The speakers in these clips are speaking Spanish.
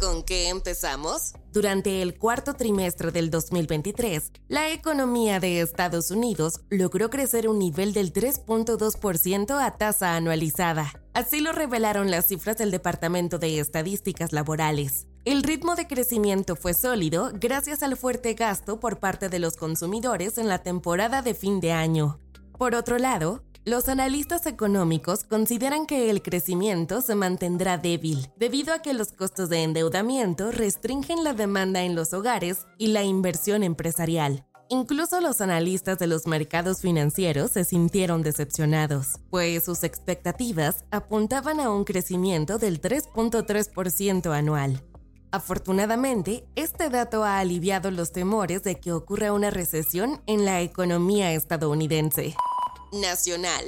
¿Con qué empezamos? Durante el cuarto trimestre del 2023, la economía de Estados Unidos logró crecer un nivel del 3.2% a tasa anualizada. Así lo revelaron las cifras del Departamento de Estadísticas Laborales. El ritmo de crecimiento fue sólido gracias al fuerte gasto por parte de los consumidores en la temporada de fin de año. Por otro lado, los analistas económicos consideran que el crecimiento se mantendrá débil debido a que los costos de endeudamiento restringen la demanda en los hogares y la inversión empresarial. Incluso los analistas de los mercados financieros se sintieron decepcionados, pues sus expectativas apuntaban a un crecimiento del 3.3% anual. Afortunadamente, este dato ha aliviado los temores de que ocurra una recesión en la economía estadounidense nacional.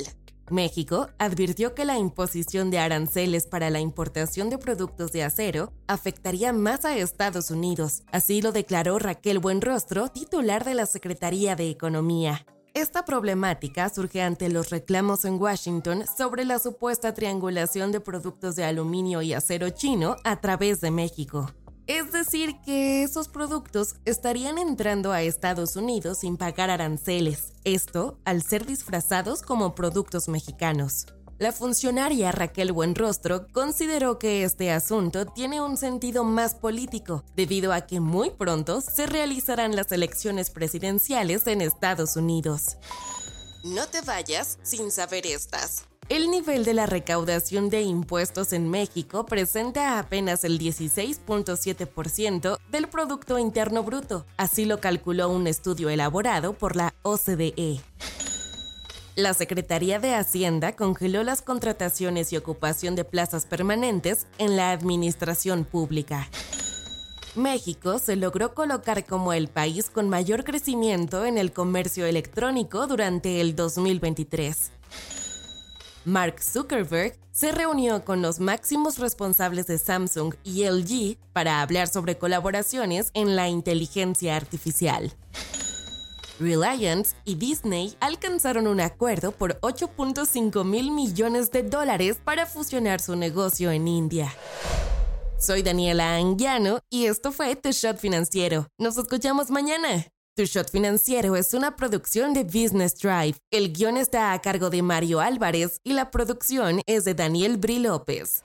México advirtió que la imposición de aranceles para la importación de productos de acero afectaría más a Estados Unidos. Así lo declaró Raquel Buenrostro, titular de la Secretaría de Economía. Esta problemática surge ante los reclamos en Washington sobre la supuesta triangulación de productos de aluminio y acero chino a través de México. Es decir, que esos productos estarían entrando a Estados Unidos sin pagar aranceles, esto al ser disfrazados como productos mexicanos. La funcionaria Raquel Buenrostro consideró que este asunto tiene un sentido más político, debido a que muy pronto se realizarán las elecciones presidenciales en Estados Unidos. No te vayas sin saber estas. El nivel de la recaudación de impuestos en México presenta apenas el 16.7% del Producto Interno Bruto, así lo calculó un estudio elaborado por la OCDE. La Secretaría de Hacienda congeló las contrataciones y ocupación de plazas permanentes en la administración pública. México se logró colocar como el país con mayor crecimiento en el comercio electrónico durante el 2023. Mark Zuckerberg se reunió con los máximos responsables de Samsung y LG para hablar sobre colaboraciones en la inteligencia artificial. Reliance y Disney alcanzaron un acuerdo por 8.5 mil millones de dólares para fusionar su negocio en India. Soy Daniela Anguiano y esto fue The Shot Financiero. Nos escuchamos mañana. Tu Shot Financiero es una producción de Business Drive. El guion está a cargo de Mario Álvarez y la producción es de Daniel Bri López.